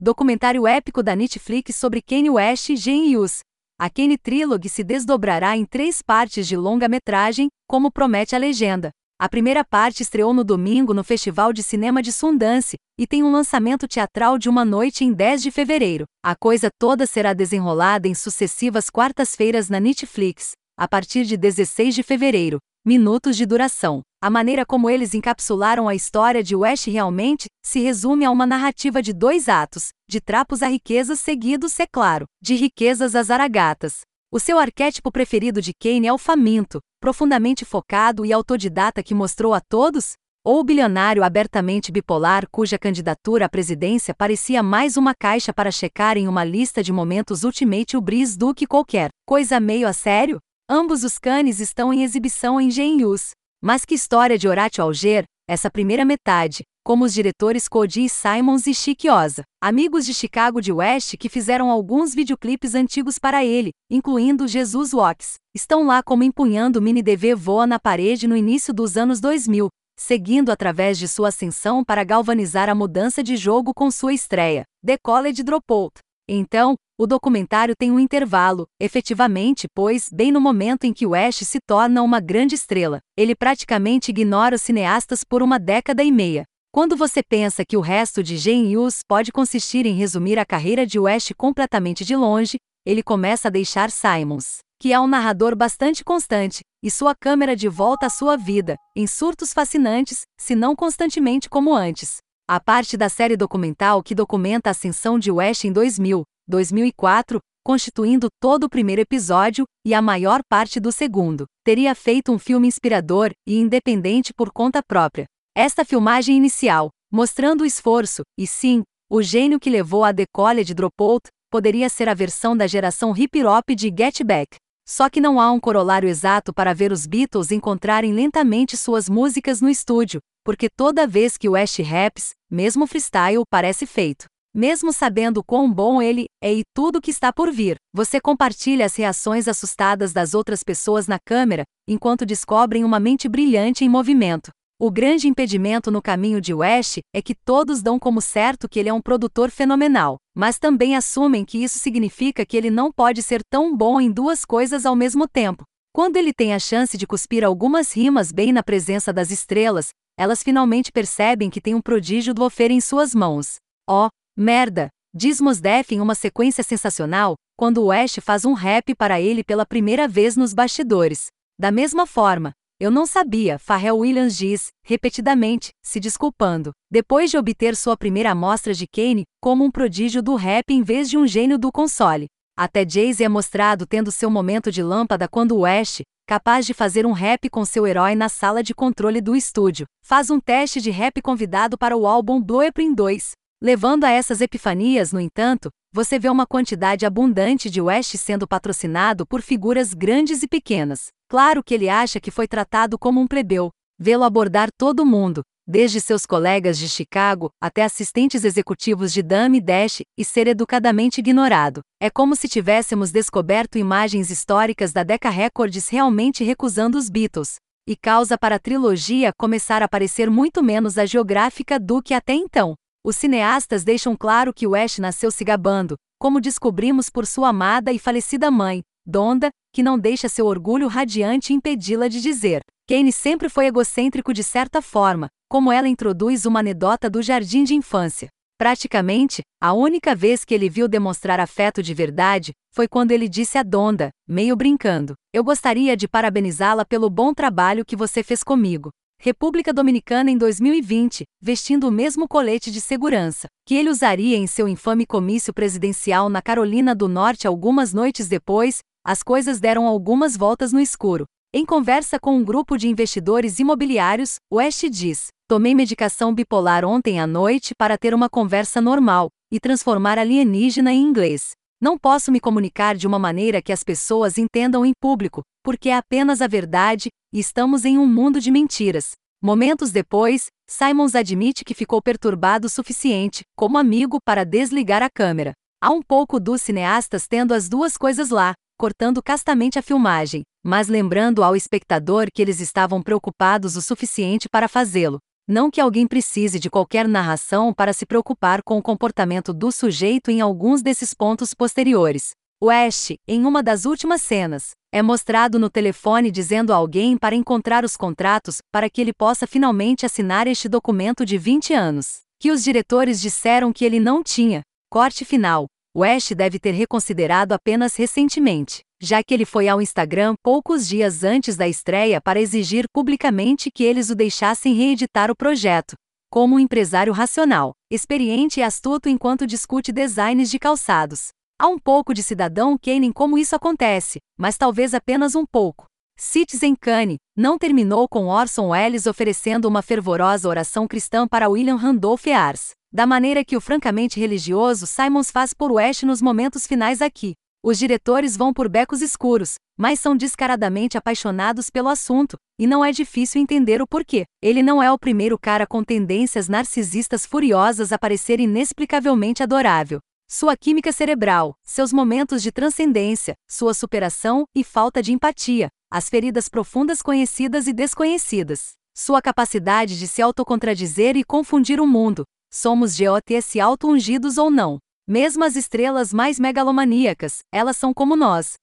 documentário épico da Netflix sobre Kanye West e Genius. A Kanye Trilogy se desdobrará em três partes de longa-metragem, como promete a legenda. A primeira parte estreou no domingo no Festival de Cinema de Sundance e tem um lançamento teatral de uma noite em 10 de fevereiro. A coisa toda será desenrolada em sucessivas quartas-feiras na Netflix, a partir de 16 de fevereiro, minutos de duração. A maneira como eles encapsularam a história de West realmente se resume a uma narrativa de dois atos, de trapos a riquezas seguidos, é claro, de riquezas às aragatas. O seu arquétipo preferido de Kane é o faminto, profundamente focado e autodidata que mostrou a todos? Ou o bilionário abertamente bipolar cuja candidatura à presidência parecia mais uma caixa para checar em uma lista de momentos ultimate o Brice do que qualquer coisa meio a sério? Ambos os canes estão em exibição em Genius. Mas que história de Horatio Alger, essa primeira metade, como os diretores Cody Simons e Chic Oza, amigos de Chicago de West que fizeram alguns videoclipes antigos para ele, incluindo Jesus Walks, estão lá como empunhando o mini DV voa na parede no início dos anos 2000, seguindo através de sua ascensão para galvanizar a mudança de jogo com sua estreia, The College Dropout. Então, o documentário tem um intervalo, efetivamente, pois, bem no momento em que West se torna uma grande estrela, ele praticamente ignora os cineastas por uma década e meia. Quando você pensa que o resto de Genius pode consistir em resumir a carreira de West completamente de longe, ele começa a deixar Simons, que é um narrador bastante constante, e sua câmera de volta à sua vida, em surtos fascinantes, se não constantemente como antes. A parte da série documental que documenta a ascensão de West em 2000, 2004, constituindo todo o primeiro episódio e a maior parte do segundo. Teria feito um filme inspirador e independente por conta própria. Esta filmagem inicial, mostrando o esforço, e sim, o gênio que levou a The College Dropout, poderia ser a versão da geração hip-hop de Get Back. Só que não há um corolário exato para ver os Beatles encontrarem lentamente suas músicas no estúdio, porque toda vez que o Ash raps, mesmo freestyle parece feito. Mesmo sabendo quão bom ele é e tudo que está por vir, você compartilha as reações assustadas das outras pessoas na câmera, enquanto descobrem uma mente brilhante em movimento. O grande impedimento no caminho de West é que todos dão como certo que ele é um produtor fenomenal, mas também assumem que isso significa que ele não pode ser tão bom em duas coisas ao mesmo tempo. Quando ele tem a chance de cuspir algumas rimas bem na presença das estrelas, elas finalmente percebem que tem um prodígio do ofer em suas mãos. Oh, Merda! Diz Mos Def em uma sequência sensacional, quando o Ash faz um rap para ele pela primeira vez nos bastidores. Da mesma forma, eu não sabia, Pharrell Williams diz, repetidamente, se desculpando, depois de obter sua primeira amostra de Kane, como um prodígio do rap em vez de um gênio do console. Até Jay-Z é mostrado tendo seu momento de lâmpada quando o Ash, capaz de fazer um rap com seu herói na sala de controle do estúdio, faz um teste de rap convidado para o álbum Blueprint 2. Levando a essas epifanias, no entanto, você vê uma quantidade abundante de West sendo patrocinado por figuras grandes e pequenas. Claro que ele acha que foi tratado como um plebeu. Vê-lo abordar todo mundo, desde seus colegas de Chicago até assistentes executivos de Dame Dash, e ser educadamente ignorado. É como se tivéssemos descoberto imagens históricas da Decca Records realmente recusando os Beatles. E causa para a trilogia começar a parecer muito menos a geográfica do que até então. Os cineastas deixam claro que West nasceu se gabando, como descobrimos por sua amada e falecida mãe, Donda, que não deixa seu orgulho radiante impedi-la de dizer. Kane sempre foi egocêntrico de certa forma, como ela introduz uma anedota do jardim de infância. Praticamente, a única vez que ele viu demonstrar afeto de verdade foi quando ele disse a Donda, meio brincando: Eu gostaria de parabenizá-la pelo bom trabalho que você fez comigo. República Dominicana em 2020, vestindo o mesmo colete de segurança que ele usaria em seu infame comício presidencial na Carolina do Norte algumas noites depois, as coisas deram algumas voltas no escuro. Em conversa com um grupo de investidores imobiliários, West diz: Tomei medicação bipolar ontem à noite para ter uma conversa normal e transformar alienígena em inglês. Não posso me comunicar de uma maneira que as pessoas entendam em público, porque é apenas a verdade, e estamos em um mundo de mentiras. Momentos depois, Simons admite que ficou perturbado o suficiente, como amigo, para desligar a câmera. Há um pouco dos cineastas tendo as duas coisas lá, cortando castamente a filmagem, mas lembrando ao espectador que eles estavam preocupados o suficiente para fazê-lo. Não que alguém precise de qualquer narração para se preocupar com o comportamento do sujeito em alguns desses pontos posteriores. West, em uma das últimas cenas, é mostrado no telefone dizendo a alguém para encontrar os contratos para que ele possa finalmente assinar este documento de 20 anos, que os diretores disseram que ele não tinha. Corte final. West deve ter reconsiderado apenas recentemente, já que ele foi ao Instagram poucos dias antes da estreia para exigir publicamente que eles o deixassem reeditar o projeto. Como um empresário racional, experiente e astuto enquanto discute designs de calçados, Há um pouco de cidadão Kane em como isso acontece, mas talvez apenas um pouco. Citizen Kane não terminou com Orson Welles oferecendo uma fervorosa oração cristã para William Randolph Hearst, da maneira que o francamente religioso Simons faz por West nos momentos finais aqui. Os diretores vão por becos escuros, mas são descaradamente apaixonados pelo assunto, e não é difícil entender o porquê. Ele não é o primeiro cara com tendências narcisistas furiosas a parecer inexplicavelmente adorável sua química cerebral, seus momentos de transcendência, sua superação e falta de empatia, as feridas profundas conhecidas e desconhecidas, sua capacidade de se autocontradizer e confundir o mundo. Somos GOTS auto-ungidos ou não. Mesmo as estrelas mais megalomaníacas, elas são como nós,